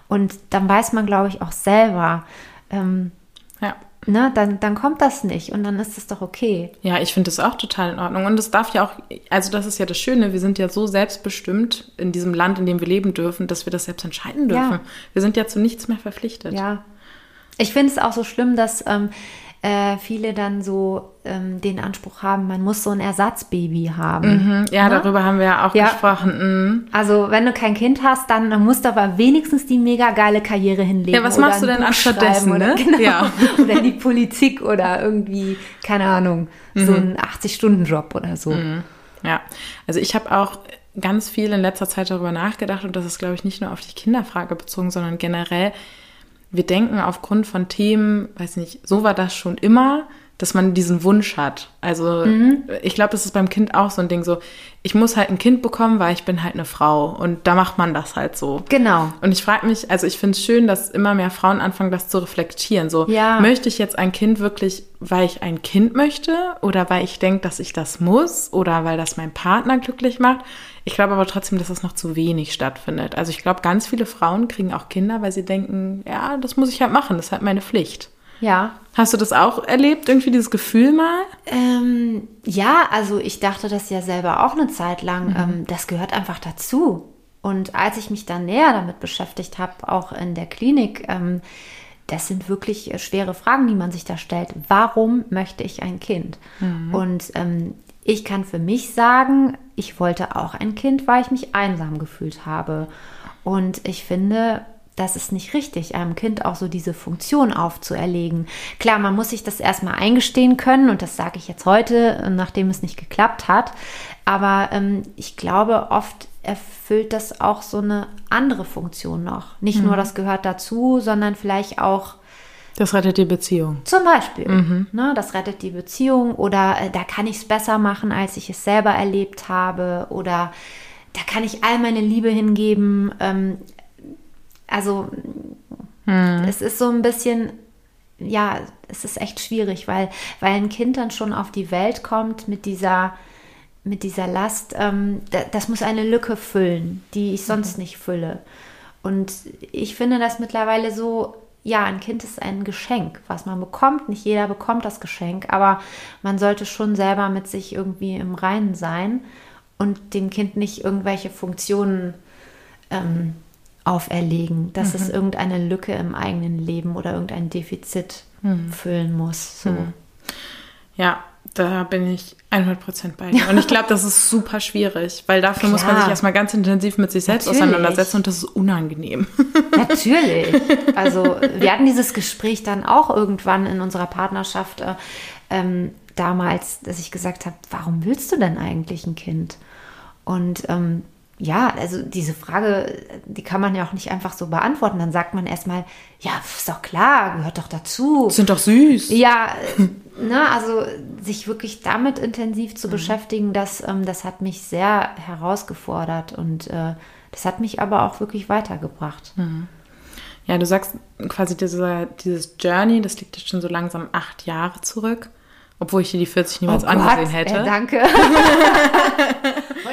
Speaker 1: Und dann weiß man, glaube ich, auch selber, ähm, ja. ne, dann, dann kommt das nicht und dann ist es doch okay.
Speaker 2: Ja, ich finde das auch total in Ordnung. Und es darf ja auch, also das ist ja das Schöne, wir sind ja so selbstbestimmt in diesem Land, in dem wir leben dürfen, dass wir das selbst entscheiden dürfen. Ja. Wir sind ja zu nichts mehr verpflichtet.
Speaker 1: Ja. Ich finde es auch so schlimm, dass ähm, äh, viele dann so ähm, den Anspruch haben, man muss so ein Ersatzbaby haben.
Speaker 2: Mhm, ja, ne? darüber haben wir ja auch ja. gesprochen.
Speaker 1: Mhm. Also wenn du kein Kind hast, dann, musst du aber wenigstens die mega geile Karriere hinlegen.
Speaker 2: Ja, was machst du denn anstattdessen?
Speaker 1: Oder,
Speaker 2: ne?
Speaker 1: genau, ja. oder die Politik oder irgendwie, keine Ahnung, mhm. so ein 80-Stunden-Job oder so. Mhm.
Speaker 2: Ja, also ich habe auch ganz viel in letzter Zeit darüber nachgedacht und das ist, glaube ich, nicht nur auf die Kinderfrage bezogen, sondern generell, wir denken aufgrund von Themen, weiß nicht, so war das schon immer, dass man diesen Wunsch hat. Also mhm. ich glaube, das ist beim Kind auch so ein Ding so, ich muss halt ein Kind bekommen, weil ich bin halt eine Frau und da macht man das halt so.
Speaker 1: Genau.
Speaker 2: Und ich frage mich, also ich finde es schön, dass immer mehr Frauen anfangen, das zu reflektieren. So, ja. möchte ich jetzt ein Kind wirklich, weil ich ein Kind möchte oder weil ich denke, dass ich das muss oder weil das mein Partner glücklich macht? Ich glaube aber trotzdem, dass das noch zu wenig stattfindet. Also ich glaube, ganz viele Frauen kriegen auch Kinder, weil sie denken, ja, das muss ich halt machen, das ist halt meine Pflicht.
Speaker 1: Ja.
Speaker 2: Hast du das auch erlebt, irgendwie dieses Gefühl mal?
Speaker 1: Ähm, ja, also ich dachte das ja selber auch eine Zeit lang. Mhm. Ähm, das gehört einfach dazu. Und als ich mich dann näher damit beschäftigt habe, auch in der Klinik, ähm, das sind wirklich schwere Fragen, die man sich da stellt. Warum möchte ich ein Kind? Mhm. Und ähm, ich kann für mich sagen, ich wollte auch ein Kind, weil ich mich einsam gefühlt habe. Und ich finde, das ist nicht richtig, einem Kind auch so diese Funktion aufzuerlegen. Klar, man muss sich das erstmal eingestehen können und das sage ich jetzt heute, nachdem es nicht geklappt hat. Aber ähm, ich glaube, oft erfüllt das auch so eine andere Funktion noch. Nicht mhm. nur das gehört dazu, sondern vielleicht auch.
Speaker 2: Das rettet die Beziehung.
Speaker 1: Zum Beispiel. Mhm. Ne, das rettet die Beziehung oder äh, da kann ich es besser machen, als ich es selber erlebt habe oder da kann ich all meine Liebe hingeben. Ähm, also hm. es ist so ein bisschen, ja, es ist echt schwierig, weil, weil ein Kind dann schon auf die Welt kommt mit dieser, mit dieser Last, ähm, das muss eine Lücke füllen, die ich sonst mhm. nicht fülle. Und ich finde das mittlerweile so, ja, ein Kind ist ein Geschenk, was man bekommt. Nicht jeder bekommt das Geschenk, aber man sollte schon selber mit sich irgendwie im Reinen sein und dem Kind nicht irgendwelche Funktionen ähm, auferlegen, dass mhm. es irgendeine Lücke im eigenen Leben oder irgendein Defizit mhm. füllen muss. So. Mhm.
Speaker 2: Ja, da bin ich 100% bei dir. Und ich glaube, das ist super schwierig, weil dafür Klar. muss man sich erstmal ganz intensiv mit sich selbst Natürlich. auseinandersetzen und das ist unangenehm.
Speaker 1: Natürlich. Also wir hatten dieses Gespräch dann auch irgendwann in unserer Partnerschaft äh, ähm, damals, dass ich gesagt habe, warum willst du denn eigentlich ein Kind? Und ähm, ja, also diese Frage, die kann man ja auch nicht einfach so beantworten. Dann sagt man erstmal, ja, ist doch klar, gehört doch dazu.
Speaker 2: Sind doch süß.
Speaker 1: Ja, ne, also sich wirklich damit intensiv zu mhm. beschäftigen, das, ähm, das hat mich sehr herausgefordert und äh, das hat mich aber auch wirklich weitergebracht.
Speaker 2: Mhm. Ja, du sagst quasi dieser, dieses Journey, das liegt jetzt schon so langsam acht Jahre zurück. Obwohl ich dir die 40 niemals oh angesehen Gott, hätte.
Speaker 1: Äh, danke.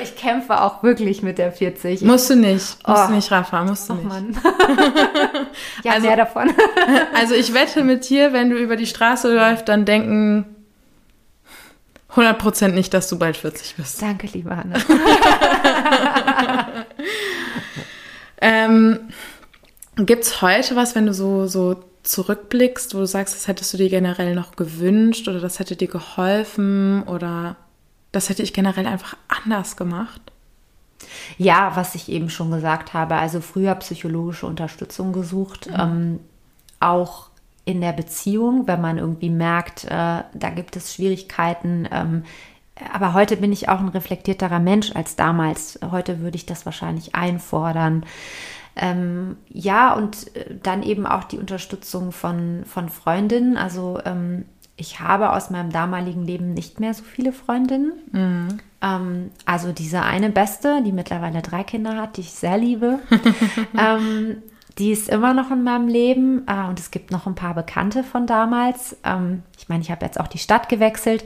Speaker 1: ich kämpfe auch wirklich mit der 40.
Speaker 2: Musst du nicht. Musst oh. du nicht, Rafa. Musst du oh, nicht. Mann.
Speaker 1: ja, also, mehr davon.
Speaker 2: also ich wette mit dir, wenn du über die Straße läufst, dann denken 100% nicht, dass du bald 40 bist.
Speaker 1: Danke, liebe Hanne.
Speaker 2: ähm, Gibt es heute was, wenn du so, so zurückblickst, wo du sagst, das hättest du dir generell noch gewünscht oder das hätte dir geholfen oder das hätte ich generell einfach anders gemacht?
Speaker 1: Ja, was ich eben schon gesagt habe, also früher psychologische Unterstützung gesucht, mhm. ähm, auch in der Beziehung, wenn man irgendwie merkt, äh, da gibt es Schwierigkeiten. Ähm, aber heute bin ich auch ein reflektierterer Mensch als damals. Heute würde ich das wahrscheinlich einfordern. Ähm, ja, und äh, dann eben auch die Unterstützung von, von Freundinnen. Also ähm, ich habe aus meinem damaligen Leben nicht mehr so viele Freundinnen. Mhm. Ähm, also diese eine Beste, die mittlerweile drei Kinder hat, die ich sehr liebe, ähm, die ist immer noch in meinem Leben. Äh, und es gibt noch ein paar Bekannte von damals. Ähm, ich meine, ich habe jetzt auch die Stadt gewechselt.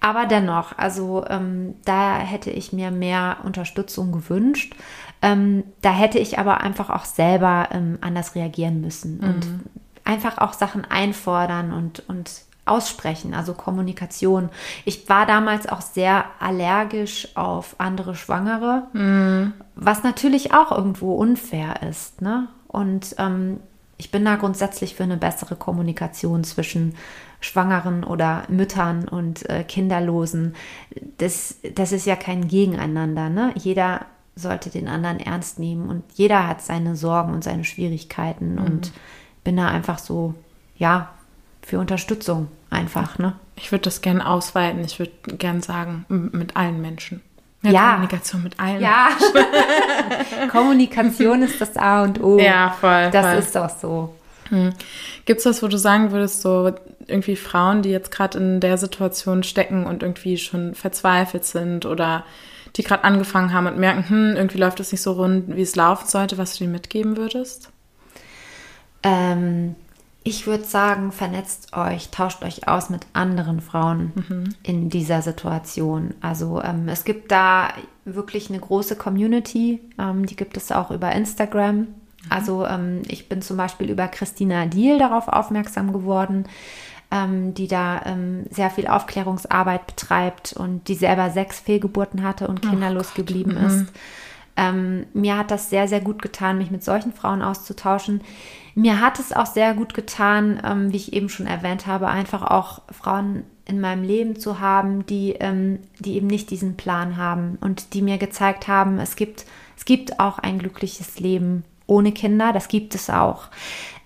Speaker 1: Aber dennoch, also ähm, da hätte ich mir mehr Unterstützung gewünscht. Ähm, da hätte ich aber einfach auch selber ähm, anders reagieren müssen. Mhm. Und einfach auch Sachen einfordern und, und aussprechen, also Kommunikation. Ich war damals auch sehr allergisch auf andere Schwangere, mm. was natürlich auch irgendwo unfair ist. Ne? Und ähm, ich bin da grundsätzlich für eine bessere Kommunikation zwischen Schwangeren oder Müttern und äh, Kinderlosen. Das, das ist ja kein Gegeneinander. Ne? Jeder sollte den anderen ernst nehmen und jeder hat seine Sorgen und seine Schwierigkeiten mm. und bin da einfach so, ja, für Unterstützung einfach, ne?
Speaker 2: Ich würde das gerne ausweiten. Ich würde gerne sagen, mit allen Menschen.
Speaker 1: Ja, ja.
Speaker 2: Kommunikation mit allen.
Speaker 1: Ja. Kommunikation ist das A und O.
Speaker 2: Ja, voll.
Speaker 1: Das
Speaker 2: voll.
Speaker 1: ist doch so.
Speaker 2: Hm. Gibt es was, wo du sagen würdest, so irgendwie Frauen, die jetzt gerade in der Situation stecken und irgendwie schon verzweifelt sind oder die gerade angefangen haben und merken, hm, irgendwie läuft es nicht so rund, wie es laufen sollte, was du dir mitgeben würdest?
Speaker 1: Ähm, ich würde sagen, vernetzt euch, tauscht euch aus mit anderen Frauen mhm. in dieser Situation. Also ähm, es gibt da wirklich eine große Community, ähm, die gibt es auch über Instagram. Mhm. Also ähm, ich bin zum Beispiel über Christina Diel darauf aufmerksam geworden, ähm, die da ähm, sehr viel Aufklärungsarbeit betreibt und die selber sechs Fehlgeburten hatte und kinderlos geblieben mhm. ist. Ähm, mir hat das sehr, sehr gut getan, mich mit solchen Frauen auszutauschen. Mir hat es auch sehr gut getan, ähm, wie ich eben schon erwähnt habe, einfach auch Frauen in meinem Leben zu haben, die, ähm, die eben nicht diesen Plan haben und die mir gezeigt haben, es gibt, es gibt auch ein glückliches Leben ohne Kinder, das gibt es auch.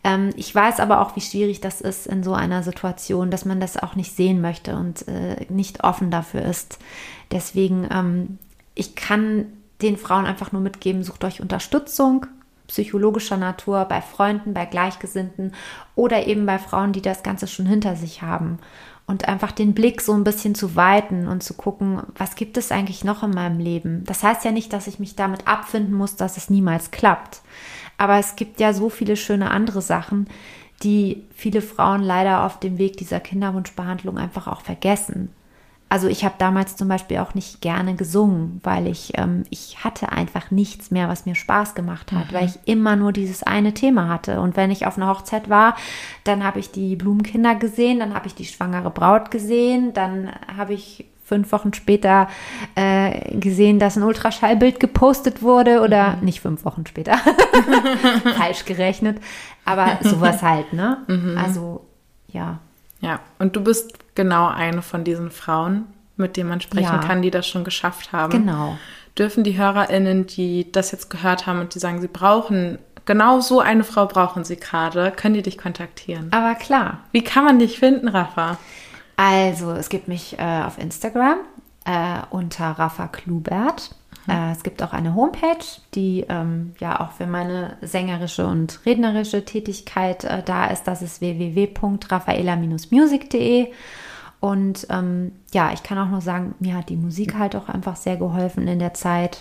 Speaker 1: Ähm, ich weiß aber auch, wie schwierig das ist in so einer Situation, dass man das auch nicht sehen möchte und äh, nicht offen dafür ist. Deswegen, ähm, ich kann den Frauen einfach nur mitgeben, sucht euch Unterstützung psychologischer Natur bei Freunden, bei Gleichgesinnten oder eben bei Frauen, die das Ganze schon hinter sich haben. Und einfach den Blick so ein bisschen zu weiten und zu gucken, was gibt es eigentlich noch in meinem Leben. Das heißt ja nicht, dass ich mich damit abfinden muss, dass es niemals klappt. Aber es gibt ja so viele schöne andere Sachen, die viele Frauen leider auf dem Weg dieser Kinderwunschbehandlung einfach auch vergessen. Also ich habe damals zum Beispiel auch nicht gerne gesungen, weil ich, ähm, ich hatte einfach nichts mehr, was mir Spaß gemacht hat, mhm. weil ich immer nur dieses eine Thema hatte. Und wenn ich auf einer Hochzeit war, dann habe ich die Blumenkinder gesehen, dann habe ich die schwangere Braut gesehen, dann habe ich fünf Wochen später äh, gesehen, dass ein Ultraschallbild gepostet wurde oder mhm. nicht fünf Wochen später, falsch gerechnet, aber sowas halt, ne? Mhm. Also ja.
Speaker 2: Ja, und du bist genau eine von diesen Frauen, mit denen man sprechen ja. kann, die das schon geschafft haben.
Speaker 1: Genau.
Speaker 2: Dürfen die HörerInnen, die das jetzt gehört haben und die sagen, sie brauchen genau so eine Frau brauchen sie gerade, können die dich kontaktieren?
Speaker 1: Aber klar.
Speaker 2: Wie kann man dich finden, Rafa?
Speaker 1: Also, es gibt mich äh, auf Instagram äh, unter Rafa Klubert. Äh, es gibt auch eine Homepage, die ähm, ja auch für meine sängerische und rednerische Tätigkeit äh, da ist. Das ist www.raffaela-music.de. Und ähm, ja, ich kann auch nur sagen, mir hat die Musik halt auch einfach sehr geholfen in der Zeit.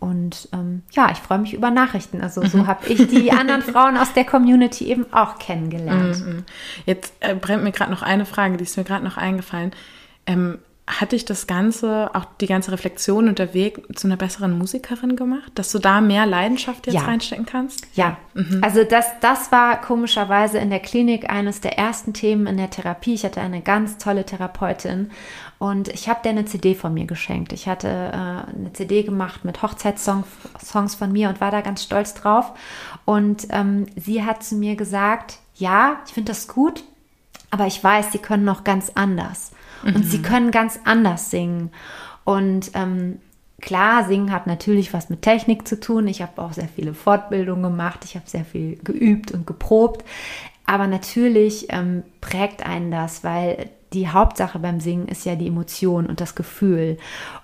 Speaker 1: Und ähm, ja, ich freue mich über Nachrichten. Also so mhm. habe ich die anderen Frauen aus der Community eben auch kennengelernt.
Speaker 2: Mhm. Jetzt äh, brennt mir gerade noch eine Frage, die ist mir gerade noch eingefallen. Ähm, hat dich das Ganze, auch die ganze Reflexion und der Weg zu einer besseren Musikerin gemacht, dass du da mehr Leidenschaft jetzt ja. reinstecken kannst?
Speaker 1: Ja, mhm. also das, das war komischerweise in der Klinik eines der ersten Themen in der Therapie. Ich hatte eine ganz tolle Therapeutin und ich habe der eine CD von mir geschenkt. Ich hatte äh, eine CD gemacht mit Hochzeitssongs von mir und war da ganz stolz drauf. Und ähm, sie hat zu mir gesagt, ja, ich finde das gut, aber ich weiß, sie können noch ganz anders. Und sie mhm. können ganz anders singen. Und ähm, klar, Singen hat natürlich was mit Technik zu tun. Ich habe auch sehr viele Fortbildungen gemacht. Ich habe sehr viel geübt und geprobt. Aber natürlich ähm, prägt einen das, weil die Hauptsache beim Singen ist ja die Emotion und das Gefühl.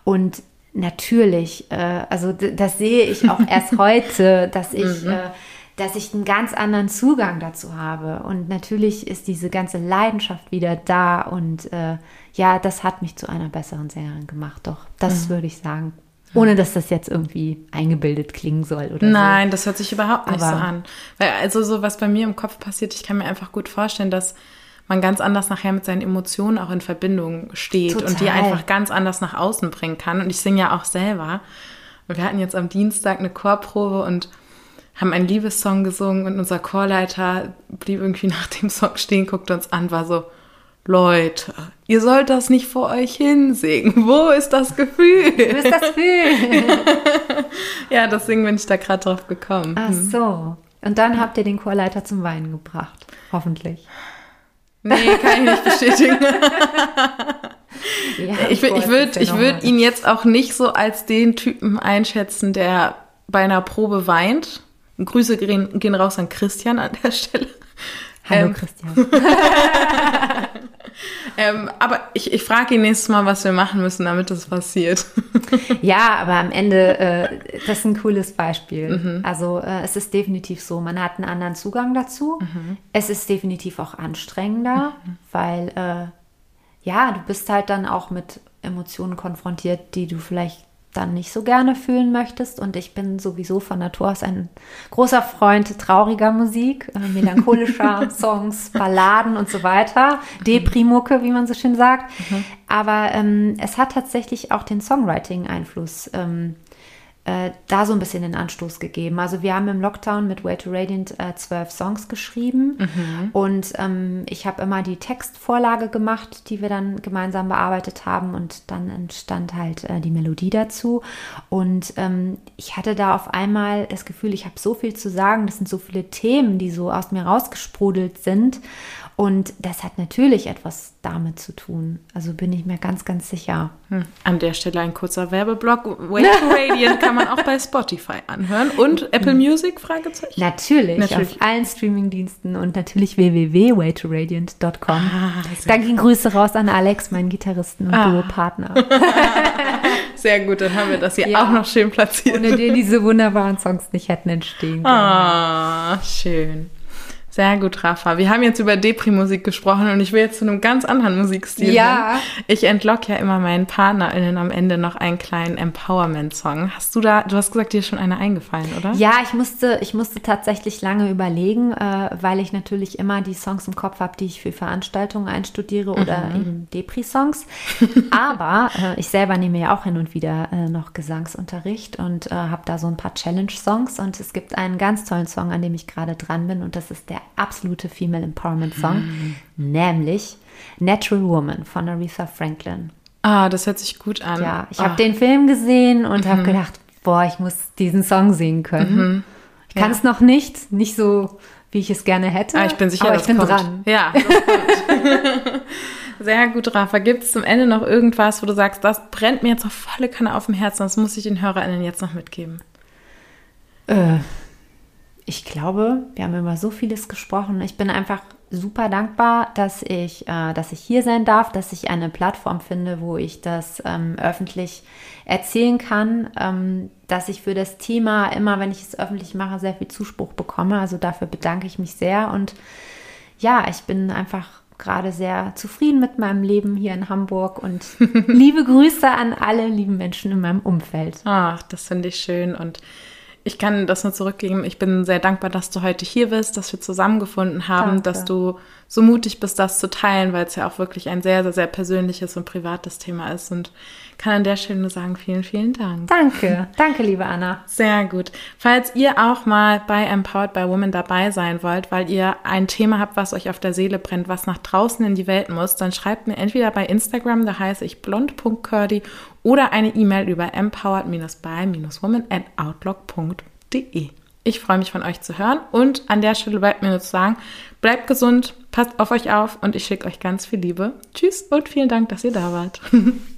Speaker 1: Und natürlich, äh, also das sehe ich auch erst heute, dass ich, mhm. äh, dass ich einen ganz anderen Zugang dazu habe. Und natürlich ist diese ganze Leidenschaft wieder da. Und äh, ja, das hat mich zu einer besseren Sängerin gemacht. Doch, das mhm. würde ich sagen. Ohne dass das jetzt irgendwie eingebildet klingen soll oder
Speaker 2: Nein,
Speaker 1: so.
Speaker 2: das hört sich überhaupt nicht Aber so an. Weil also so, was bei mir im Kopf passiert, ich kann mir einfach gut vorstellen, dass man ganz anders nachher mit seinen Emotionen auch in Verbindung steht Total. und die einfach ganz anders nach außen bringen kann. Und ich singe ja auch selber. Und wir hatten jetzt am Dienstag eine Chorprobe und haben einen Liebessong gesungen und unser Chorleiter blieb irgendwie nach dem Song stehen, guckte uns an, war so, Leute, ihr sollt das nicht vor euch hinsingen. Wo ist das Gefühl? Wo ist das Gefühl? ja, deswegen bin ich da gerade drauf gekommen.
Speaker 1: Ach hm. so. Und dann habt ihr den Chorleiter zum Weinen gebracht. Hoffentlich.
Speaker 2: Nee, kann ich nicht bestätigen. ja, ich ich würde ich würd ihn jetzt auch nicht so als den Typen einschätzen, der bei einer Probe weint. Grüße gehen, gehen raus an Christian an der Stelle.
Speaker 1: Hallo ähm, Christian.
Speaker 2: ähm, aber ich, ich frage ihn nächstes Mal, was wir machen müssen, damit das passiert.
Speaker 1: ja, aber am Ende, äh, das ist ein cooles Beispiel. Mhm. Also äh, es ist definitiv so, man hat einen anderen Zugang dazu. Mhm. Es ist definitiv auch anstrengender, mhm. weil äh, ja, du bist halt dann auch mit Emotionen konfrontiert, die du vielleicht dann nicht so gerne fühlen möchtest. Und ich bin sowieso von Natur aus ein großer Freund trauriger Musik, äh, melancholischer Songs, Balladen und so weiter. Deprimucke, wie man so schön sagt. Mhm. Aber ähm, es hat tatsächlich auch den Songwriting-Einfluss. Ähm, äh, da so ein bisschen den Anstoß gegeben. Also wir haben im Lockdown mit Way to Radiant äh, zwölf Songs geschrieben mhm. und ähm, ich habe immer die Textvorlage gemacht, die wir dann gemeinsam bearbeitet haben und dann entstand halt äh, die Melodie dazu und ähm, ich hatte da auf einmal das Gefühl, ich habe so viel zu sagen, das sind so viele Themen, die so aus mir rausgesprudelt sind und das hat natürlich etwas damit zu tun. Also bin ich mir ganz, ganz sicher.
Speaker 2: Hm. An der Stelle ein kurzer Werbeblock. Way to Radiant kann man auch bei Spotify anhören. Und Apple Music? Fragezeichen.
Speaker 1: Natürlich, natürlich. auf allen Streamingdiensten und natürlich www.waytoradiant.com. Ah, Dann gehen Grüße raus an Alex, meinen Gitarristen und ah. Duo-Partner.
Speaker 2: Sehr gut, dann haben wir das hier ja. auch noch schön platziert.
Speaker 1: Ohne den diese wunderbaren Songs nicht hätten entstehen können.
Speaker 2: Ah, schön. Sehr gut, Rafa. Wir haben jetzt über Depri-Musik gesprochen und ich will jetzt zu einem ganz anderen Musikstil. Ja. Hin. Ich entlock ja immer meinen PartnerInnen am Ende noch einen kleinen Empowerment-Song. Hast du da, du hast gesagt, dir ist schon einer eingefallen, oder?
Speaker 1: Ja, ich musste, ich musste tatsächlich lange überlegen, äh, weil ich natürlich immer die Songs im Kopf habe, die ich für Veranstaltungen einstudiere oder mhm. eben Depri-Songs. Aber äh, ich selber nehme ja auch hin und wieder äh, noch Gesangsunterricht und äh, habe da so ein paar Challenge-Songs und es gibt einen ganz tollen Song, an dem ich gerade dran bin und das ist der absolute Female Empowerment Song, mhm. nämlich Natural Woman von Aretha Franklin.
Speaker 2: Ah, das hört sich gut an.
Speaker 1: Ja, ich oh. habe den Film gesehen und mhm. habe gedacht, boah, ich muss diesen Song singen können. Mhm. Ich kann ja. es noch nicht, nicht so, wie ich es gerne hätte.
Speaker 2: Ah, ich bin sicher,
Speaker 1: aber
Speaker 2: ich
Speaker 1: bin
Speaker 2: kommt.
Speaker 1: dran.
Speaker 2: Ja, Sehr gut, Rafa. Gibt es zum Ende noch irgendwas, wo du sagst, das brennt mir jetzt auf volle Kanne auf dem Herzen, das muss ich den HörerInnen jetzt noch mitgeben?
Speaker 1: Äh, ich glaube, wir haben über so vieles gesprochen. Ich bin einfach super dankbar, dass ich, äh, dass ich hier sein darf, dass ich eine Plattform finde, wo ich das ähm, öffentlich erzählen kann, ähm, dass ich für das Thema immer, wenn ich es öffentlich mache, sehr viel Zuspruch bekomme. Also dafür bedanke ich mich sehr und ja, ich bin einfach gerade sehr zufrieden mit meinem Leben hier in Hamburg und liebe Grüße an alle lieben Menschen in meinem Umfeld.
Speaker 2: Ach, das finde ich schön und ich kann das nur zurückgeben. Ich bin sehr dankbar, dass du heute hier bist, dass wir zusammengefunden haben, Danke. dass du so mutig bist, das zu teilen, weil es ja auch wirklich ein sehr, sehr, sehr persönliches und privates Thema ist. Und kann an der Stelle nur sagen, vielen, vielen Dank.
Speaker 1: Danke. Danke, liebe Anna.
Speaker 2: Sehr gut. Falls ihr auch mal bei Empowered by Women dabei sein wollt, weil ihr ein Thema habt, was euch auf der Seele brennt, was nach draußen in die Welt muss, dann schreibt mir entweder bei Instagram, da heiße ich blond.curdy oder eine E-Mail über empowered-by-woman at outlook.de. Ich freue mich von euch zu hören und an der Stelle bleibt mir nur zu sagen, bleibt gesund, passt auf euch auf und ich schicke euch ganz viel Liebe. Tschüss und vielen Dank, dass ihr da wart.